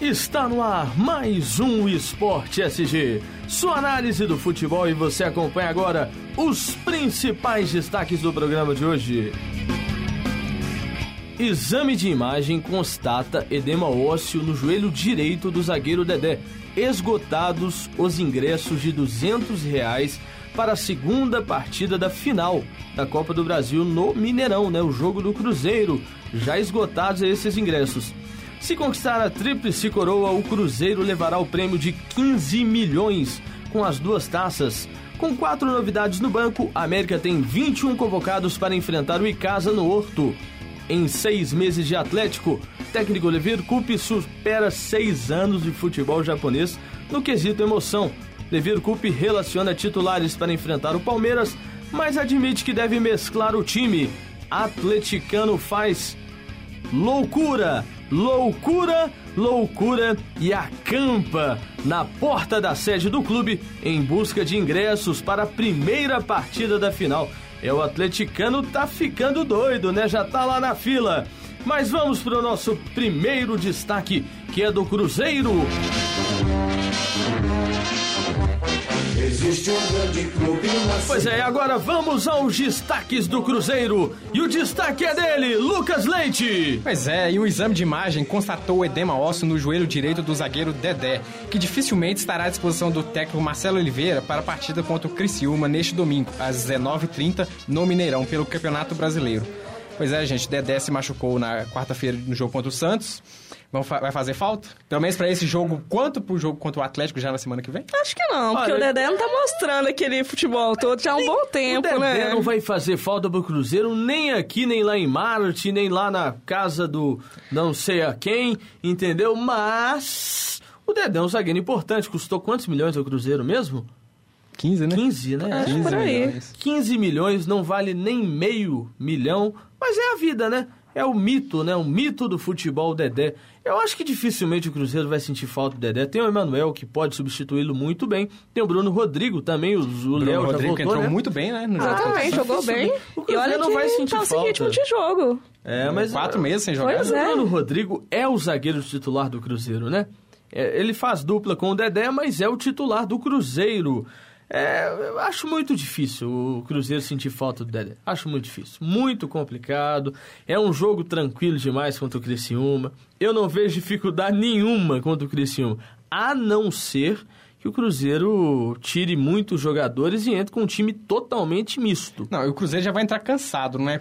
Está no ar mais um Esporte SG. Sua análise do futebol e você acompanha agora os principais destaques do programa de hoje. Exame de imagem constata edema ósseo no joelho direito do zagueiro Dedé. Esgotados os ingressos de 200 reais para a segunda partida da final da Copa do Brasil no Mineirão, né? O jogo do Cruzeiro. Já esgotados esses ingressos. Se conquistar a tríplice coroa, o Cruzeiro levará o prêmio de 15 milhões com as duas taças. Com quatro novidades no banco, a América tem 21 convocados para enfrentar o Icasa no Horto. Em seis meses de Atlético, técnico Olivier Coupe supera seis anos de futebol japonês no quesito emoção. Levier Coupe relaciona titulares para enfrentar o Palmeiras, mas admite que deve mesclar o time. Atleticano faz loucura loucura, loucura e acampa na porta da sede do clube em busca de ingressos para a primeira partida da final. É o atleticano tá ficando doido, né? Já tá lá na fila. Mas vamos para o nosso primeiro destaque, que é do Cruzeiro. Existe um grande clube Pois é, agora vamos aos destaques do Cruzeiro. E o destaque é dele, Lucas Leite. Pois é, e o exame de imagem constatou o edema ósseo no joelho direito do zagueiro Dedé, que dificilmente estará à disposição do técnico Marcelo Oliveira para a partida contra o Criciúma neste domingo, às 19h30, no Mineirão, pelo Campeonato Brasileiro. Pois é, gente, Dedé se machucou na quarta-feira no jogo contra o Santos. Vai fazer falta? Pelo menos pra esse jogo, quanto pro jogo contra o Atlético já na semana que vem? Acho que não, porque Olha, o Dedé não tá mostrando aquele futebol todo já há um bom tempo, o Dedé né? não vai fazer falta pro Cruzeiro nem aqui, nem lá em Marte, nem lá na casa do não sei a quem, entendeu? Mas o Dedé é um zagueiro importante, custou quantos milhões ao Cruzeiro mesmo? 15, né? 15, né? É, 15 por aí. Milhões. 15 milhões não vale nem meio milhão, mas é a vida, né? É o mito, né? O mito do futebol Dedé. Eu acho que dificilmente o Cruzeiro vai sentir falta do Dedé. Tem o Emanuel, que pode substituí-lo muito bem. Tem o Bruno Rodrigo também, o, o Léo já voltou, entrou né? muito bem, né? No Exatamente, jogou bem. O Cruzeiro e olha não vai sentir tá falta. ritmo de jogo. É, mas... Quatro meses sem jogar. Mas é. o Bruno Rodrigo é o zagueiro titular do Cruzeiro, né? É, ele faz dupla com o Dedé, mas é o titular do Cruzeiro. É, eu acho muito difícil o Cruzeiro sentir falta do Dedé. Acho muito difícil. Muito complicado. É um jogo tranquilo demais contra o Criciúma. Eu não vejo dificuldade nenhuma contra o Criciúma. A não ser que o Cruzeiro tire muitos jogadores e entre com um time totalmente misto. Não, o Cruzeiro já vai entrar cansado, né?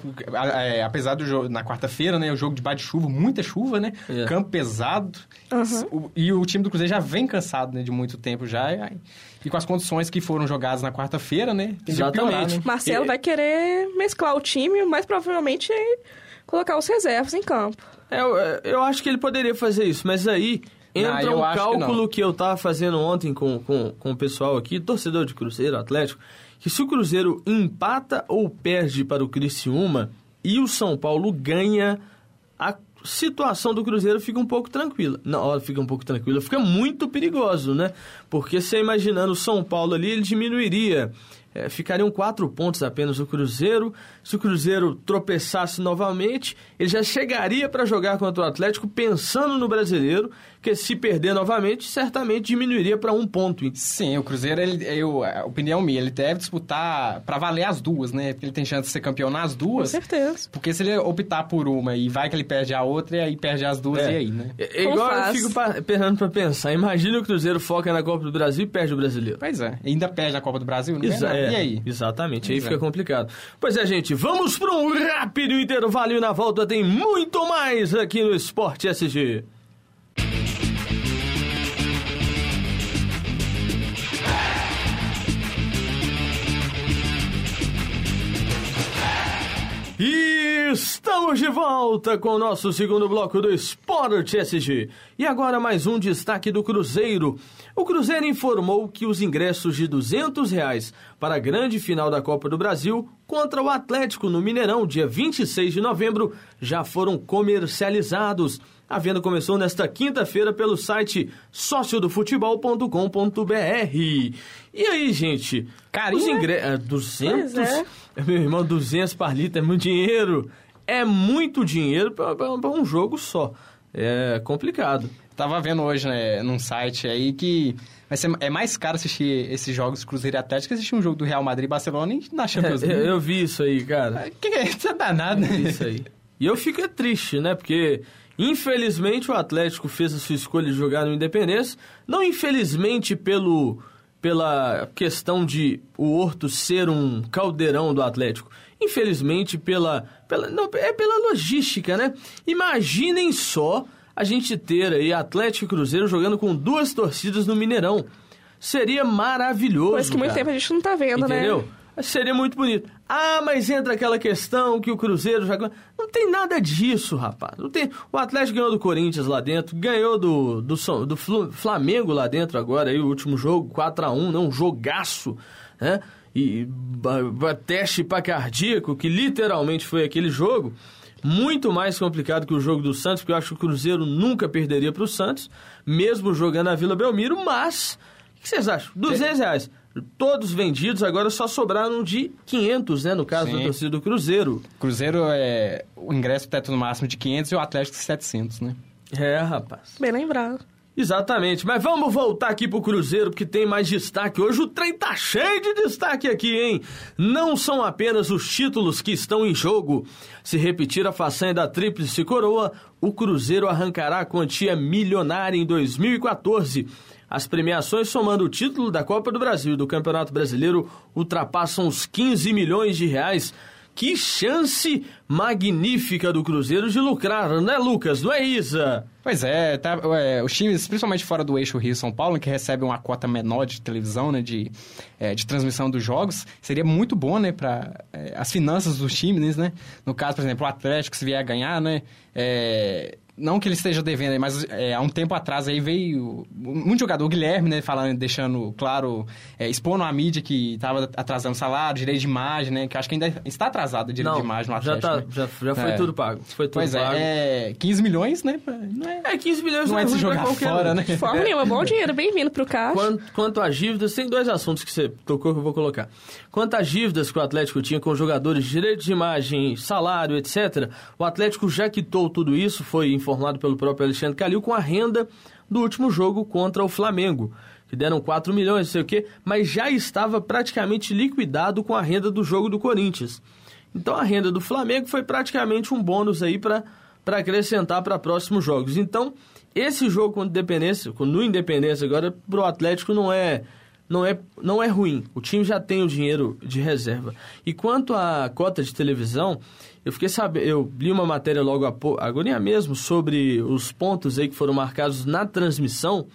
É, apesar do jogo na quarta-feira, né? O jogo de de chuva, muita chuva, né? É. Campo pesado. Uhum. E o time do Cruzeiro já vem cansado, né? De muito tempo já. E, e com as condições que foram jogadas na quarta-feira, né? Exatamente. Piorar, né? Marcelo e... vai querer mesclar o time, mas provavelmente colocar os reservas em campo. É, eu, eu acho que ele poderia fazer isso, mas aí entra um cálculo que, que, eu tava fazendo ontem com, com, com o pessoal aqui, torcedor de Cruzeiro, Atlético, que se o Cruzeiro empata ou perde para o Criciúma e o São Paulo ganha, a situação do Cruzeiro fica um pouco tranquila. Não, fica um pouco tranquila, fica muito perigoso, né? Porque você imaginando o São Paulo ali, ele diminuiria é, ficariam quatro pontos apenas o Cruzeiro. Se o Cruzeiro tropeçasse novamente, ele já chegaria para jogar contra o Atlético pensando no brasileiro, que se perder novamente, certamente diminuiria para um ponto. Sim, o Cruzeiro, ele, eu, a opinião minha, ele deve disputar para valer as duas, né? Porque ele tem chance de ser campeão nas duas. Com certeza. Porque se ele optar por uma e vai que ele perde a outra, e aí perde as duas, é. e aí, né? É, é igual eu fico pensando para pensar. Imagina o Cruzeiro foca na Copa do Brasil e perde o brasileiro. Pois é, ainda perde a Copa do Brasil, né? Exa é, e aí? Exatamente, aí fica complicado. Pois é, gente, vamos para um rápido intervalo e na volta tem muito mais aqui no Esporte SG. E estamos de volta com o nosso segundo bloco do Esporte SG. E agora mais um destaque do Cruzeiro. O Cruzeiro informou que os ingressos de 200 reais para a grande final da Copa do Brasil contra o Atlético no Mineirão, dia 26 de novembro, já foram comercializados. A venda começou nesta quinta-feira pelo site sociodofutebol.com.br. E aí, gente? Carinho, os ingressos... 200? É. Meu irmão, 200 par litro é muito dinheiro. É muito dinheiro para um jogo só. É complicado. tava vendo hoje, né, num site aí que vai ser, é mais caro assistir esses jogos Cruzeiro e Atlético que assistir um jogo do Real Madrid e Barcelona e na Champions É, League. eu, eu vi isso aí, cara. Que que é isso? É danado, né? isso aí. E eu fico é triste, né? Porque, infelizmente, o Atlético fez a sua escolha de jogar no Independência. Não infelizmente pelo, pela questão de o Horto ser um caldeirão do Atlético. Infelizmente pela... pela não, é pela logística, né? Imaginem só a gente ter aí Atlético e Cruzeiro jogando com duas torcidas no Mineirão. Seria maravilhoso, Coisa que muito cara. tempo a gente não tá vendo, Entendeu? né? Seria muito bonito. Ah, mas entra aquela questão que o Cruzeiro já. Não tem nada disso, rapaz. Não tem... O Atlético ganhou do Corinthians lá dentro, ganhou do, do, do Flamengo lá dentro agora, aí o último jogo, 4x1, né? um jogaço, né? E teste para cardíaco, que literalmente foi aquele jogo. Muito mais complicado que o jogo do Santos, porque eu acho que o Cruzeiro nunca perderia para o Santos, mesmo jogando na Vila Belmiro, mas. O que vocês acham? 200 reais. Todos vendidos, agora só sobraram de 500, né? No caso da Sim. torcida do Cruzeiro. Cruzeiro é o ingresso teto no máximo de 500 e o Atlético de 700, né? É, rapaz. Bem lembrado. Exatamente. Mas vamos voltar aqui pro Cruzeiro, porque tem mais destaque. Hoje o trem tá cheio de destaque aqui, hein? Não são apenas os títulos que estão em jogo. Se repetir a façanha da Tríplice Coroa, o Cruzeiro arrancará a quantia milionária em 2014. As premiações, somando o título da Copa do Brasil e do Campeonato Brasileiro, ultrapassam os 15 milhões de reais. Que chance magnífica do Cruzeiro de lucrar, né, Lucas? Não é, Isa? Pois é, tá, é, os times, principalmente fora do eixo Rio-São Paulo, que recebem uma cota menor de televisão, né, de, é, de transmissão dos jogos, seria muito bom, né, para as finanças dos times, né? No caso, por exemplo, o Atlético, se vier a ganhar, né, é, não que ele esteja devendo, aí, mas é, há um tempo atrás aí veio muito jogador, o Guilherme, né, falando, deixando claro, é, expondo a mídia que estava atrasando salário, direito de imagem, né, que acho que ainda está atrasado o direito de imagem no já, Atlético. tá, né? já, já foi É. tudo pago. Foi tudo Pois pago. é, é, 15 milhões, né, não é... É, 15 milhões Não é de se jogar qualquer fora, um. né? De forma nenhuma, bom dinheiro, bem-vindo pro caixa. Quanto, quanto às dívidas, tem dois assuntos que você tocou que eu vou colocar. Quanto às dívidas que o Atlético tinha com jogadores, direitos de imagem, salário, etc., o Atlético já quitou tudo isso, foi informado pelo próprio Alexandre Calil, com a renda do último jogo contra o Flamengo, que deram 4 milhões, não sei o quê, mas já estava praticamente liquidado com a renda do jogo do Corinthians. Então a renda do Flamengo foi praticamente um bônus aí para acrescentar para próximos jogos. Então, esse jogo contra o Independência, no Independência agora, pro Atlético não é, não é, não é ruim. O time já tem o dinheiro de reserva. E quanto à cota de televisão, eu fiquei sabendo, eu li uma matéria logo agora mesmo, sobre os pontos aí que foram marcados na transmissão.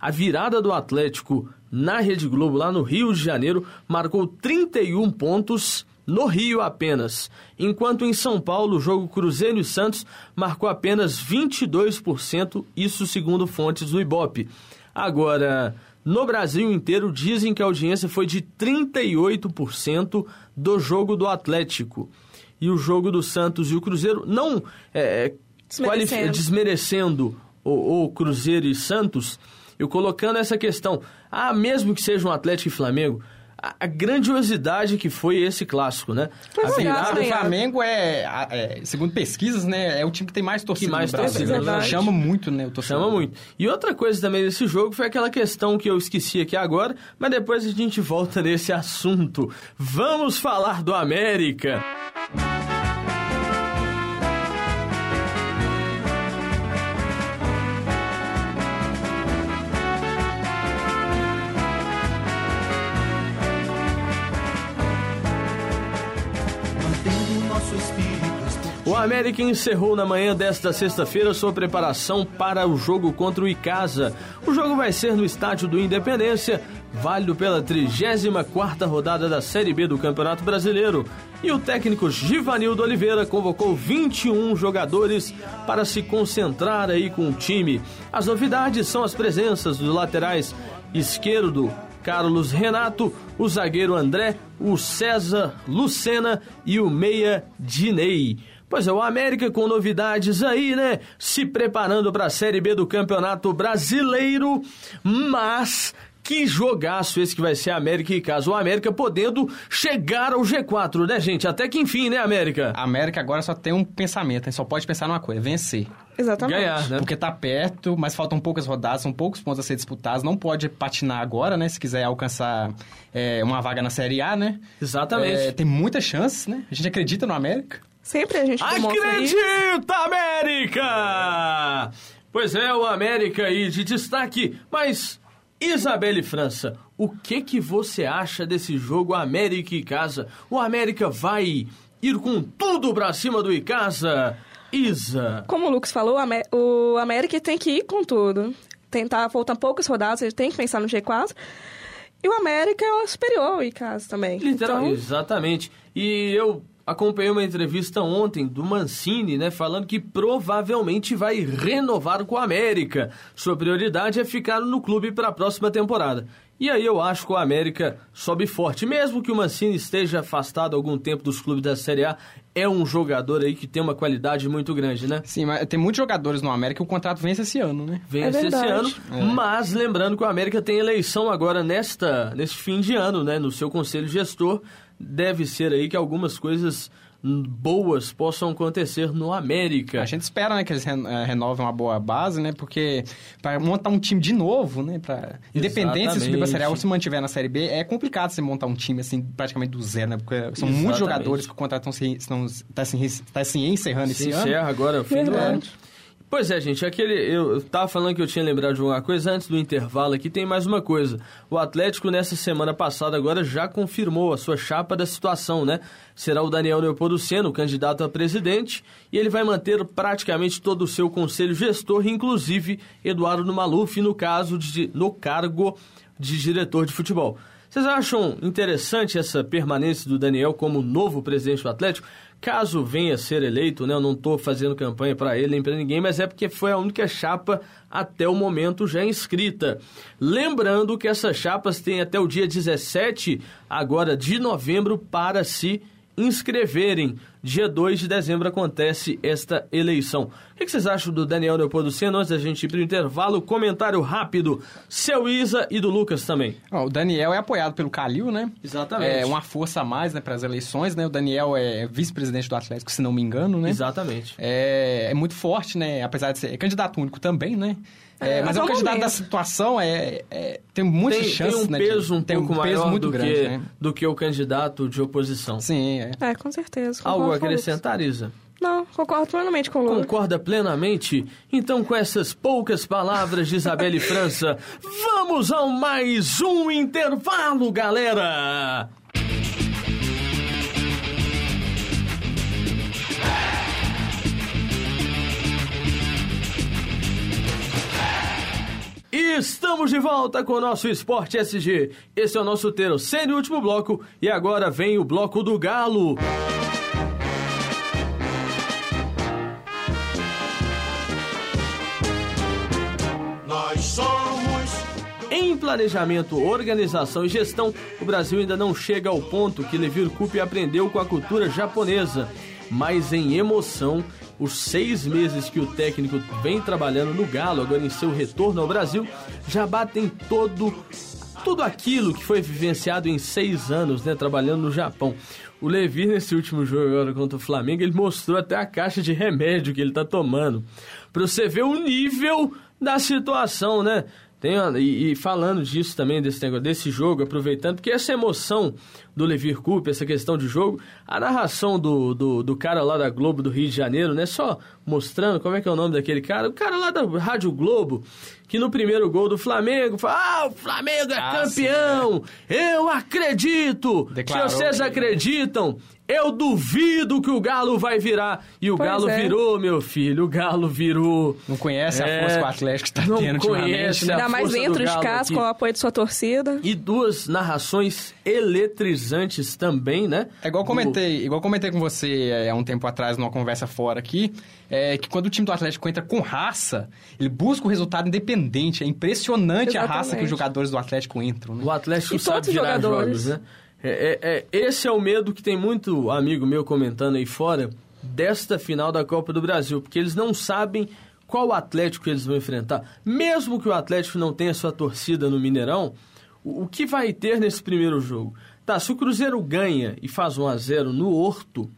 A virada do Atlético na Rede Globo, lá no Rio de Janeiro, marcou 31 pontos no Rio apenas, enquanto em São Paulo o jogo Cruzeiro e Santos marcou apenas 22%, isso segundo fontes do Ibope. Agora, no Brasil inteiro dizem que a audiência foi de 38% do jogo do Atlético. E o jogo do Santos e o Cruzeiro não é, qualifi- Desmerecendo. desmerecendo o, o Cruzeiro e Santos, eu colocando essa questão, ah, mesmo que seja um Atlético e Flamengo, a, a grandiosidade que foi esse clássico, né? Foi A legal, virada- o? Flamengo é, é, segundo pesquisas, né, é o time que tem mais torcida mais no Brasil. torcida, né? Chama muito, né, o torcedor. Chama muito. E outra coisa também desse jogo foi aquela questão que eu esqueci aqui agora, mas depois a gente volta nesse assunto. Vamos falar do América. América encerrou na manhã desta sexta-feira sua preparação para o jogo contra o Icasa. O jogo vai ser no estádio do Independência, válido pela 34ª rodada da Série B do Campeonato Brasileiro. E o técnico Givanildo Oliveira convocou 21 jogadores para se concentrar aí com o time. As novidades são as presenças dos laterais esquerdo Carlos Renato, o zagueiro André, o César Lucena e o meia Dinei. Pois é, o América com novidades aí, né? Se preparando para a Série B do Campeonato Brasileiro, mas Que jogaço esse que vai ser América e Casa. O América podendo chegar ao G4, né, gente? Até que enfim, né, América? A América agora só tem um pensamento, só pode pensar numa coisa, vencer. Exatamente. Ganhar, né? Porque tá perto, mas faltam poucas rodadas, são poucos pontos a ser disputados. Não pode patinar agora, né? Se quiser alcançar é, uma vaga na Série A, né? Exatamente. É, tem muitas chances, né? A gente acredita no América. Sempre a gente demonstra isso. Acredita, América! Pois é, o América aí de destaque, mas Isabelle França, o que que você acha desse jogo América e Casa? O América vai ir com tudo pra cima do Icasa? Isa, Como o Lucas falou, o Amé- o América tem que ir com tudo. Tentar, faltam poucas rodadas, ele tem que pensar no G4. E o América é o superior ao Icasa também. literal, Então, exatamente. E eu acompanhei uma entrevista ontem do Mancini, né, falando que provavelmente vai renovar com o América. Sua prioridade é ficar no clube para a próxima temporada. E aí eu acho que o América sobe forte, mesmo que o Mancini esteja afastado há algum tempo dos clubes da Série A, é um jogador aí que tem uma qualidade muito grande, né? Sim, mas tem muitos jogadores no América o contrato vence esse ano, né? Vence É esse ano, verdade. mas lembrando que o América tem eleição agora nesta neste fim de ano, né, no seu conselho gestor, deve ser aí que algumas coisas boas possam acontecer no América. A gente espera, né, que eles eh, renovem uma boa base, né? Porque para montar um time de novo, né? Pra... Independente se subir pra Série A ou se mantiver na Série B, é complicado você montar um time, assim, praticamente do zero, né? Porque são Exatamente. muitos jogadores que o contrato estão se, tá se, tá se encerrando Se esse ano. encerra agora o fim do Verdade. ano. Pois é, gente, aquele. Eu, tava falando que eu tinha lembrado de uma coisa antes do intervalo aqui, tem mais uma coisa. O Atlético, nessa semana passada, agora já confirmou a sua chapa da situação, né? Será o Daniel Leopoldo Seno, candidato a presidente, e ele vai manter praticamente todo o seu conselho gestor, inclusive Eduardo Maluf, no caso de, no cargo de diretor de futebol. Vocês acham interessante essa permanência do Daniel como novo presidente do Atlético? Caso venha a ser eleito, né, eu não estou fazendo campanha para ele nem para ninguém, mas é porque foi a única chapa até o momento já inscrita. Lembrando que essas chapas têm até o dia 17 agora de novembro para se inscreverem. Dia 2 de dezembro acontece esta eleição. O que vocês acham do Daniel Leopoldo Seno? Antes da gente ir para o intervalo, comentário rápido. Seu Isa e do Lucas também. Ó, o Daniel é apoiado pelo Calil, né? Exatamente. É uma força a mais, né, para as eleições, né? O Daniel é vice-presidente do Atlético, se não me engano, né? Exatamente. É, é muito forte, né? Apesar de ser é candidato único também, né? É, É, mas é um candidato da situação, é, é- tem muitas tem, chances, tem um né, de- peso um tem pouco um peso maior muito do, grande, que, né? do que o candidato de oposição. Sim, é. É, com certeza. Algo a acrescentar, Isa? Não, concordo plenamente com o Lucas. Concorda plenamente? Então, com essas poucas palavras de Isabelle França, vamos ao mais um intervalo, galera! Estamos de volta com o nosso Esporte SG. Esse é o nosso terceiro e último bloco. E agora vem o bloco do Galo. Nós somos Em planejamento, organização e gestão, o Brasil ainda não chega ao ponto que Levir Coupe aprendeu com a cultura japonesa. Mas em emoção, os seis meses que o técnico vem trabalhando no Galo, agora em seu retorno ao Brasil, já batem todo tudo aquilo que foi vivenciado em seis anos, né, trabalhando no Japão. O Levi, nesse último jogo agora contra o Flamengo, ele mostrou até a caixa de remédio que ele tá tomando. Pra você ver o nível da situação, né? Tem, uma- e, e falando disso também, desse negócio, desse jogo, aproveitando, porque essa emoção do Levir Coupe, essa questão de jogo, a narração do, do, do cara lá da Globo do Rio de Janeiro, né? Só mostrando como é que é o nome daquele cara, o cara lá da Rádio Globo, que no primeiro gol do Flamengo, fala, ah, o Flamengo é Ah, sim, campeão! Eu acredito! Declarou Se vocês acreditam, eu duvido que o Galo vai virar. E o Pois Galo é. virou, meu filho, o Galo virou. Não conhece a É, força que o Atlético está não tendo conhece ultimamente, né? a Ainda mais dentro de casa, aqui. com o apoio de sua torcida. E duas narrações eletrizantes também, né? É igual eu Do- comentei, igual comentei com você é, há um tempo atrás numa conversa fora aqui, é que quando o time do Atlético entra com raça, ele busca o resultado independente. É impressionante a raça que Exatamente. os jogadores do Atlético entram, né? O Atlético E sabe virar jogadores. jogos, né? É, é- é- esse é o medo que tem muito amigo meu comentando aí fora desta final da Copa do Brasil, porque eles não sabem qual Atlético eles vão enfrentar. Mesmo que o Atlético não tenha sua torcida no Mineirão, O o que vai ter nesse primeiro jogo? Tá, se o Cruzeiro ganha e faz 1 a 0 no Horto,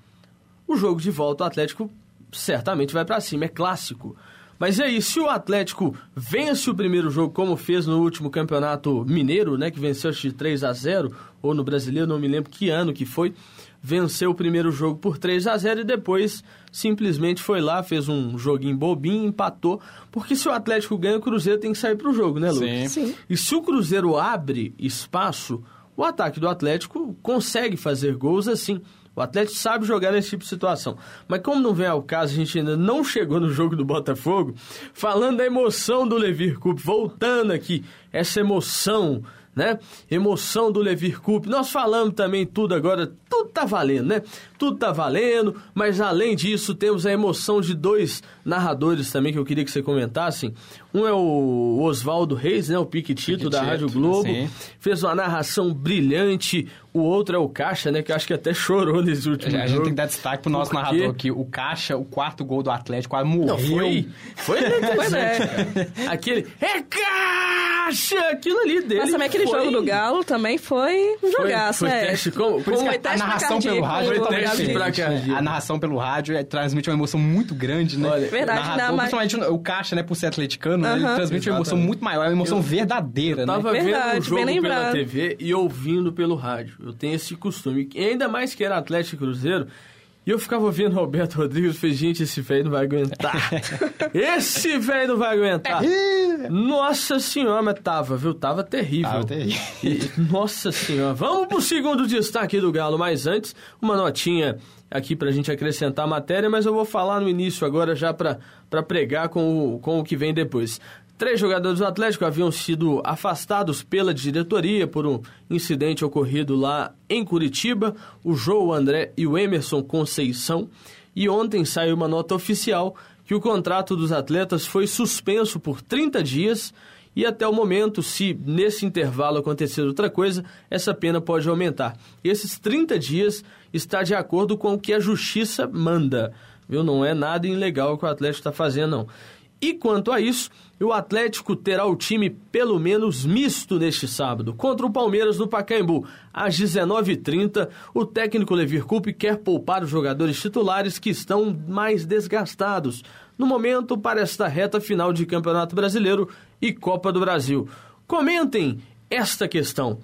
o jogo de volta o Atlético certamente vai pra cima, é clássico. Mas e aí, se o Atlético vence o primeiro jogo como fez no último campeonato mineiro, né, que venceu de 3 a 0 ou no brasileiro, não me lembro que ano que foi, venceu o primeiro jogo por 3 a 0 e depois simplesmente foi lá, fez um joguinho bobinho, empatou, porque se o Atlético ganha, o Cruzeiro tem que sair pro jogo, né, Lucas? Sim. Sim. E se o Cruzeiro abre espaço, o ataque do Atlético consegue fazer gols assim. O Atlético sabe jogar nesse tipo de situação. Mas como não vem ao caso, a gente ainda não chegou no jogo do Botafogo, falando da emoção do Levir Cup, voltando aqui, essa emoção, né? Emoção do Levir Cup. Nós falamos também tudo agora, tudo tá valendo, né? Tudo tá valendo, mas além disso, temos a emoção de dois narradores também que eu queria que você comentasse. Um é o Oswaldo Reis, né? O Piquitito da Piquitito, Rádio Globo. sim. Fez uma narração brilhante. O outro é o Caixa, né? Que eu acho que até chorou nesse último A gente jogo. tem que dar destaque pro nosso narrador aqui. O Caixa, o quarto gol do Atlético, quase morreu. Não, foi. Foi é. interessante. Aquele. É caixa! Aquilo ali dele. Mas também aquele foi- jogo do Galo também foi um Foi, jogaço, foi é. teste. Como, Por isso como- que Foi teste a narração pelo rádio é foi teste teste pra cardíaco. A narração pelo rádio é, transmite uma emoção muito grande, né? Olha, Verdade, o narrador, não, mas- principalmente o Caixa, né, por ser atleticano, né, ele Aham. transmite uma emoção Exatamente. muito maior, é uma emoção verdadeira, Eu tava né? vendo o jogo pela. TV e ouvindo pelo rádio. Eu tenho esse costume. E ainda mais que era Atlético e Cruzeiro. E eu ficava ouvindo Roberto Rodrigues e falei, gente, esse velho não vai aguentar. esse velho não vai aguentar. Nossa senhora, mas tava, viu? Tava terrível. Tava terrível. E- nossa senhora. Vamos pro segundo destaque do Galo. Mas antes, uma notinha aqui pra gente acrescentar a matéria, mas eu vou falar no início agora já pra, pra pregar com o, com o que vem depois. Três jogadores do Atlético haviam sido afastados pela diretoria por um incidente ocorrido lá em Curitiba. O João André e o Emerson Conceição. E ontem saiu uma nota oficial que o contrato dos atletas foi suspenso por 30 dias e até o momento, se nesse intervalo acontecer outra coisa, essa pena pode aumentar. Esses 30 dias está de acordo com o que a justiça manda. Viu? Não é nada ilegal que o Atlético está fazendo, não. E quanto a isso, o Atlético terá o time pelo menos misto neste sábado, contra o Palmeiras no Pacaembu. Às 19h30, o técnico Levir Coupe quer poupar os jogadores titulares que estão mais desgastados no momento para esta reta final de Campeonato Brasileiro e Copa do Brasil. Comentem esta questão.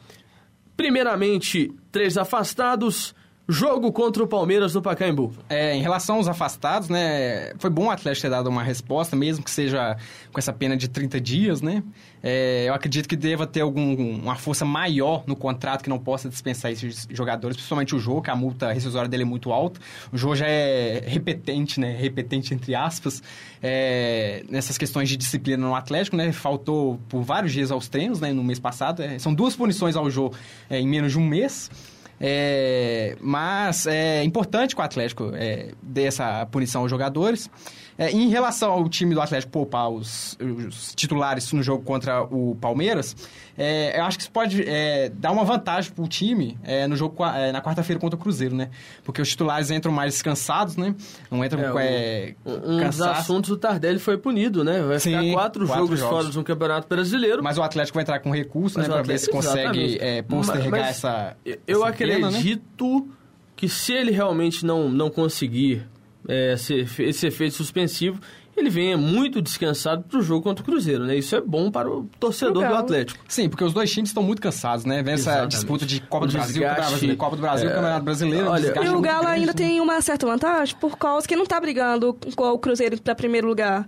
Primeiramente, três afastados, jogo contra o Palmeiras no Pacaembu. É, em relação aos afastados, né, foi bom o Atlético ter dado uma resposta, mesmo que seja com essa pena de 30 dias, né? É, eu acredito que deva ter algum, uma força maior no contrato que não possa dispensar esses jogadores, principalmente o Jô, que a multa rescisória dele é muito alta. O Jô já é repetente, né? Repetente entre aspas, é, nessas questões de disciplina no Atlético, né? Faltou por vários dias aos treinos, né? No mês passado. É, são duas punições ao Jô é, em menos de um mês. É, mas é importante que o Atlético é, dê essa punição aos jogadores. É, em relação ao time do Atlético poupar os, os titulares no jogo contra o Palmeiras, é, eu acho que isso pode é, dar uma vantagem para o time é, no jogo é, na quarta-feira contra o Cruzeiro, né? Porque os titulares entram mais descansados, né? Não entram É, com é, Um dos cansaço. assuntos, o Tardelli foi punido, né? Vai ficar Sim, quatro, quatro jogos, jogos. fora no Campeonato Brasileiro. Mas o Atlético vai entrar com recurso, Mas né? Para ver se consegue é, postergar Mas- essa. Eu essa pena, né? acredito que se ele realmente não, não conseguir é, esse efeito suspensivo, ele venha muito descansado para o jogo contra o Cruzeiro, né? Isso é bom para o torcedor Legal. do Atlético. Sim, porque os dois times estão muito cansados, né? Vem essa Exatamente. disputa de Copa O do Brasil, desgaste, Brasileiro, Copa do Brasil, é, Campeonato Brasileiro. olha, E o Galo grande, ainda né? tem uma certa vantagem por causa que não tá brigando com o Cruzeiro para primeiro lugar.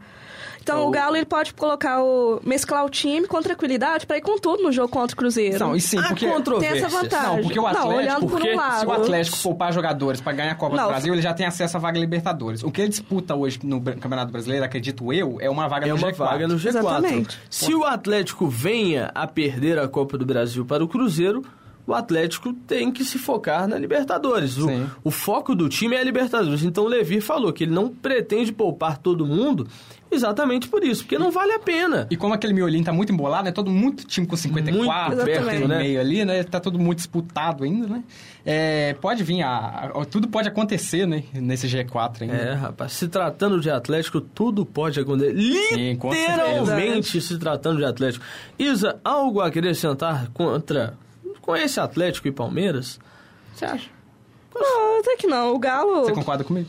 Então O- o Galo ele pode colocar o mesclar o time com tranquilidade para ir com tudo no jogo contra o Cruzeiro. Não, e sim, porque... tem essa vantagem. Não, porque o Não, Atlético- olhando por um lado. Se o Atlético poupar jogadores para ganhar a Copa Não, do Brasil, ele já tem acesso à vaga Libertadores. O que ele disputa hoje no Campeonato Brasileiro, acredito eu, é uma vaga É no uma G4. vaga no G4. Exatamente. Se o Atlético venha a perder a Copa do Brasil para o Cruzeiro, o Atlético tem que se focar na Libertadores. O, Sim. o foco do time é a Libertadores. Então o Levi falou que ele não pretende poupar todo mundo exatamente por isso, porque não vale a pena. E como aquele miolinho tá muito embolado, né? Todo muito time com 54 Muito perto, no né? meio ali, né? Tá tudo muito disputado ainda, né? É, pode vir, a, a- tudo pode acontecer, né? Nesse G4 ainda. É, rapaz, se tratando de Atlético, tudo pode acontecer. Sim, Literalmente se tratando de Atlético. Isa, algo a acrescentar contra com esse Atlético e Palmeiras? Você acha? Não, até que não. O Galo. Você concorda comigo?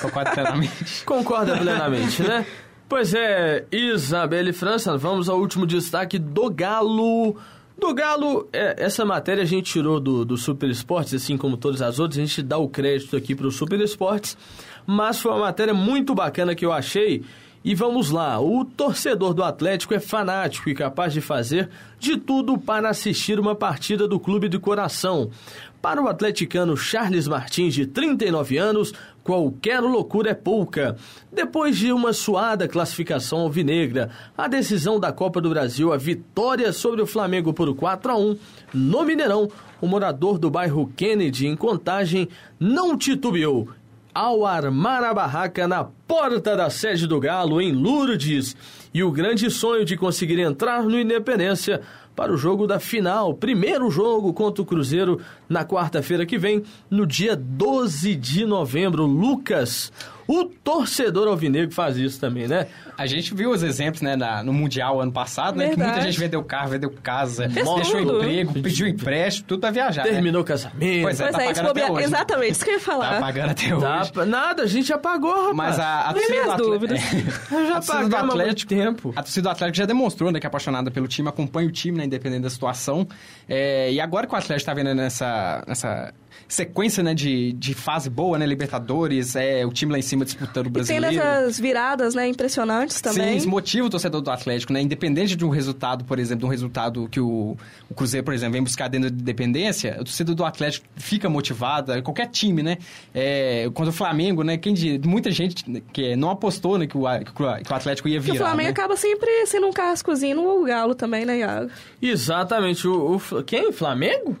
Concordo plenamente. Concorda plenamente, né? Pois é, Isabelle e França, vamos ao último destaque do Galo. Do Galo, é, essa matéria a gente tirou do, do Super Esportes, assim como todas as outras, a gente dá o crédito aqui para o Super Esportes, mas foi uma matéria muito bacana que eu achei. E vamos lá, o torcedor do Atlético é fanático e capaz de fazer de tudo para assistir uma partida do clube de coração. Para o atleticano Charles Martins, de 39 anos, qualquer loucura é pouca. Depois de uma suada classificação alvinegra, a decisão da Copa do Brasil, a vitória sobre o Flamengo por 4 a 1 no Mineirão, o morador do bairro Kennedy, em Contagem, não titubeou ao armar a barraca na porta da sede do Galo, em Lourdes, e o grande sonho de conseguir entrar no Independência para o jogo da final, primeiro jogo contra o Cruzeiro na quarta-feira que vem, no dia 12 de novembro. Lucas, o torcedor alvinegro faz isso também, né? A gente viu os exemplos, né, na- no Mundial ano passado, né? Que Verdade. muita gente vendeu carro, vendeu casa, Fez deixou tudo. emprego, pediu empréstimo, tudo pra viajar. né? Terminou o casamento. Pois é. Pois tá é, pagando até hoje. Exatamente, isso que eu ia Tá falar. pagando até hoje. Dá pra- nada, a gente já pagou, rapaz. Mas a, a torcida minhas do dúvidas. Eu já a do Atlético, tempo. A torcida do Atlético já demonstrou né, que é apaixonada pelo time, acompanha o time, né, independente da situação. É, e agora que o Atlético está vendo nessa, nessa sequência né, de, de fase boa, né, Libertadores, é, o time lá em cima disputando o E tem brasileiro. dessas viradas, né, impressionantes também. Sim, isso motiva o torcedor do Atlético, né? Independente de um resultado, por exemplo, de um resultado que o, o Cruzeiro, por exemplo, vem buscar dentro da independência, o torcedor do Atlético fica motivado, qualquer time, né? É, contra o Flamengo, né? Quem muita gente que não apostou né, que, o, que o Atlético ia virar. o Flamengo né? acaba sempre sendo um cascozinho no Galo também, né, Iago? Exatamente. O, o quem? Flamengo?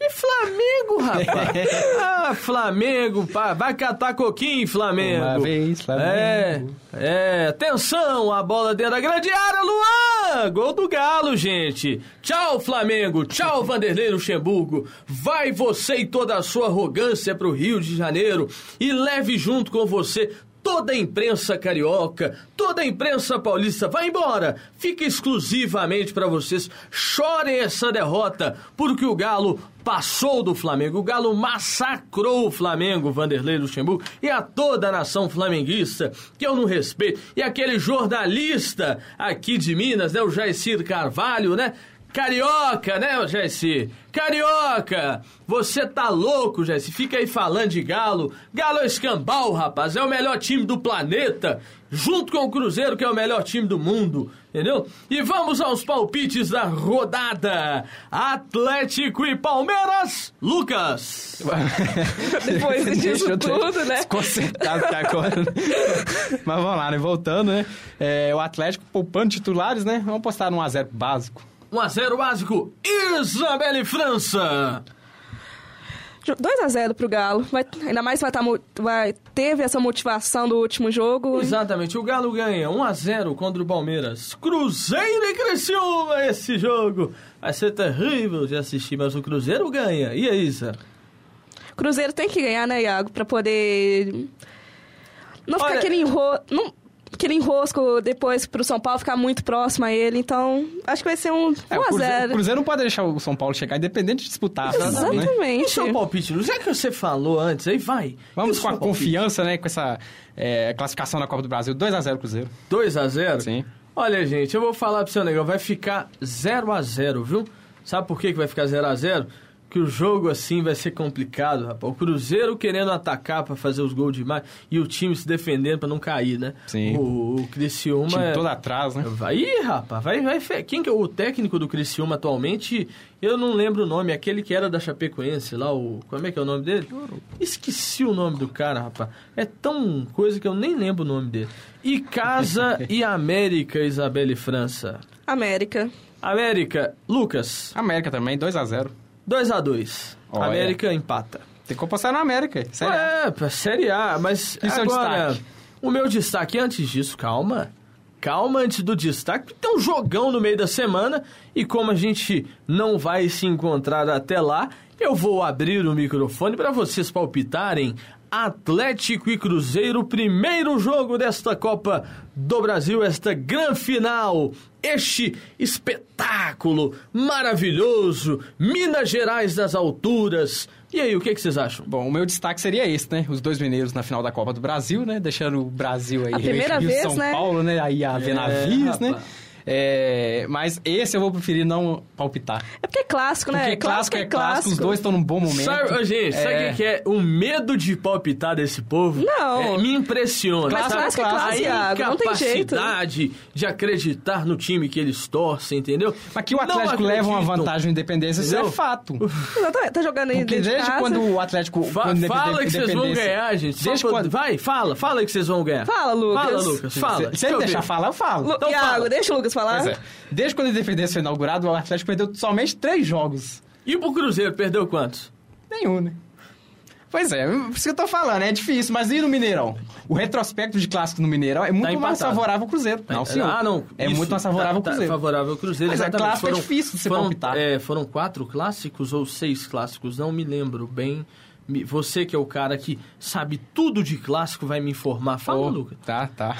Que Flamengo, rapaz? ah, Flamengo, pá. vai catar coquinho, Flamengo. Uma vez, Flamengo. É, é, atenção, a bola dentro da grande área, Luan! Gol do Galo, gente. Tchau, Flamengo. Tchau, Vanderlei Luxemburgo. Vai você e toda a sua arrogância pro Rio de Janeiro e leve junto com você Toda a imprensa carioca, toda a imprensa paulista, vai embora! Fica exclusivamente para vocês. Chorem essa derrota, porque o Galo passou do Flamengo. O Galo massacrou o Flamengo, Vanderlei Luxemburgo, e a toda a nação flamenguista, que eu não respeito. E aquele jornalista aqui de Minas, né, o Jaicir Carvalho, né? Carioca, né, Jesse? Carioca! Você tá louco, Jesse? Fica aí falando de Galo. Galo é escambau, rapaz. É o melhor time do planeta. Junto com o Cruzeiro, que é o melhor time do mundo. Entendeu? E vamos aos palpites da rodada. Atlético e Palmeiras. Lucas. Depois disso tudo, né? Desconcertado aqui agora. né? Mas vamos lá, né? Voltando, né? É, o Atlético poupando titulares, né? Vamos postar no 1x0 básico. 1x0 básico. Isabelle França. 2x0 pro Galo. Vai, ainda mais vai, tá, vai teve essa motivação do último jogo. Exatamente, o Galo ganha 1x0 contra o Palmeiras. Cruzeiro e Criciúma esse jogo. Vai ser terrível de assistir, mas o Cruzeiro ganha. E aí, Isa? Cruzeiro tem que ganhar, né, Iago? Pra poder. Não ficar Olha- aquele, enro... não... aquele enrosco depois pro São Paulo ficar muito próximo a ele. Então, acho que vai ser um É, o, Cruzeiro, 1x0. o Cruzeiro não pode deixar o São Paulo chegar, independente de disputar. Né? Exatamente. E seu palpite? Já que você falou antes, aí vai. Vamos com a palpite? confiança, né? Com essa é, classificação na Copa do Brasil. 2x0 Cruzeiro. 2x0? Sim. Olha, gente, eu vou falar pro seu negócio, vai ficar 0x0, viu? Sabe por que, que vai ficar 0x0? Que o jogo assim vai ser complicado, rapaz. O Cruzeiro querendo atacar pra fazer os gols demais e o time se defendendo pra não cair, né? Sim. O, o Criciúma. time é- todo atrás, né? Vai, Ih, rapaz, vai, vai. Quem que é o técnico do Criciúma atualmente? Eu não lembro o nome, aquele que era da Chapecoense lá, o. Como é que é o nome dele? Esqueci o nome do cara, rapaz. É tão coisa que eu nem lembro o nome dele. E Casa e América, Isabelle França. América. América, Lucas. América também, 2x0. 2x2. Olha. América empata. Tem que apostar na América. Sério. É, pra Série A, mas seu agora, destaque? o meu destaque antes disso, calma. Calma antes do destaque, porque tem um jogão no meio da semana e como a gente não vai se encontrar até lá, eu vou abrir o microfone para vocês palpitarem Atlético e Cruzeiro, primeiro jogo desta Copa do Brasil, esta gran final, este espetáculo maravilhoso, Minas Gerais das alturas. E aí, o que, que vocês acham? Bom, o meu destaque seria esse, né? Os dois mineiros na final da Copa do Brasil, né? Deixando o Brasil aí, A primeira vez, São né? Paulo, né? Aí a navios, né? É, mas esse eu vou preferir não palpitar. É porque é clássico, né? Porque clássico é clássico, os dois estão num bom momento. Sabe, gente, sabe o É. que é? O medo de palpitar desse povo Não. é, me impressiona. Mas sabe? clássico é clássico, a Iago, não tem jeito. incapacidade de acreditar no time que eles torcem, entendeu? Mas que o Atlético leva uma vantagem Independência, isso é Entendeu? fato. Exatamente, tá jogando aí Porque dentro de desde casa. quando o Atlético... Fa- quando fala que vocês vão Independência- ganhar, gente. Desde pra- quando... Vai, fala. Fala aí que vocês vão ganhar. Fala, Lucas. Fala, Lucas. Fala. Se, se ele deixar falar, eu falo. Lu- Então Iago, fala. deixa o Lucas falar. Pois é. Desde quando a Independência foi inaugurado, o Atlético perdeu somente três jogos. E pro Cruzeiro, perdeu quantos? Nenhum, né? Pois é, por isso que eu tô falando, é difícil. Mas e no Mineirão? O retrospecto de clássico no Mineirão é muito mais empatado. favorável ao Cruzeiro. Não, senhor. Ah, não. É isso. muito mais favorável ao Tá- tá Cruzeiro. favorável ao Cruzeiro, Mas é, clássico é difícil de se foram, palpitar. é, foram quatro clássicos ou seis clássicos? Não me lembro bem. Você que é o cara que sabe tudo de clássico vai me informar. Fala, Oh, Lucas. Tá, tá.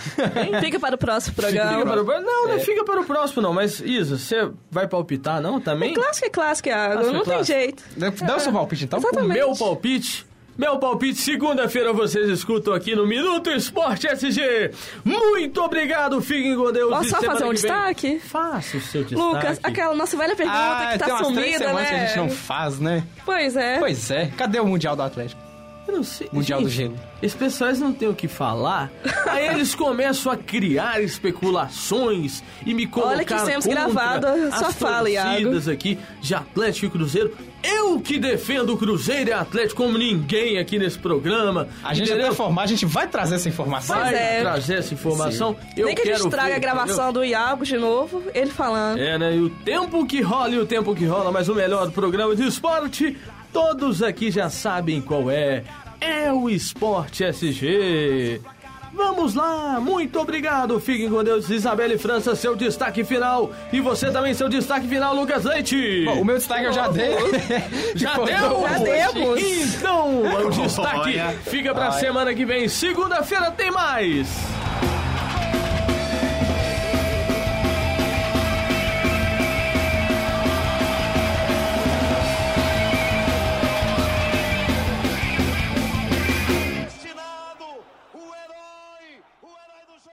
Fica para o próximo Fica programa. para o... Não, É. não fica para o próximo não. Mas, Isa, você vai palpitar não também? Clássico é clássico, Iago. Clássico é não tem clássico. jeito. Dá o seu palpite, então? O Exatamente. meu palpite... Meu palpite, segunda-feira vocês escutam aqui no Minuto Esporte SG. Muito obrigado, fiquem com Deus. Posso só fazer um destaque? Faça o seu destaque. Lucas, aquela nossa velha pergunta Ah, que tem tá umas três sumida, semanas que a né? gente não faz, né? Pois é. Pois é. Cadê o Mundial do Atlético? Eu não sei. Mundial Gente, do Gelo. Esses pessoais não têm o que falar. Aí eles começam a criar especulações e me colocar Olha que contra gravado a as sua fala, Iago. torcidas aqui de Atlético e Cruzeiro. Eu que defendo o Cruzeiro e Atlético como ninguém aqui nesse programa. A gente entendeu? vai informar, a gente vai trazer essa informação. vai é. trazer essa informação. Eu Nem que a gente traga ver, a gravação do Iago de novo, ele falando. É, né? E o tempo que rola e o tempo que rola, mas o melhor programa de esporte, todos aqui já sabem qual é. É o Esporte SG. Vamos lá, muito obrigado. Fiquem com Deus, Isabelle França, seu destaque final. E você também, seu destaque final, Lucas Leite. Bom, o meu destaque eu já dei. Já deu? Já demos. Então, o destaque fica pra semana que vem. Segunda-feira tem mais.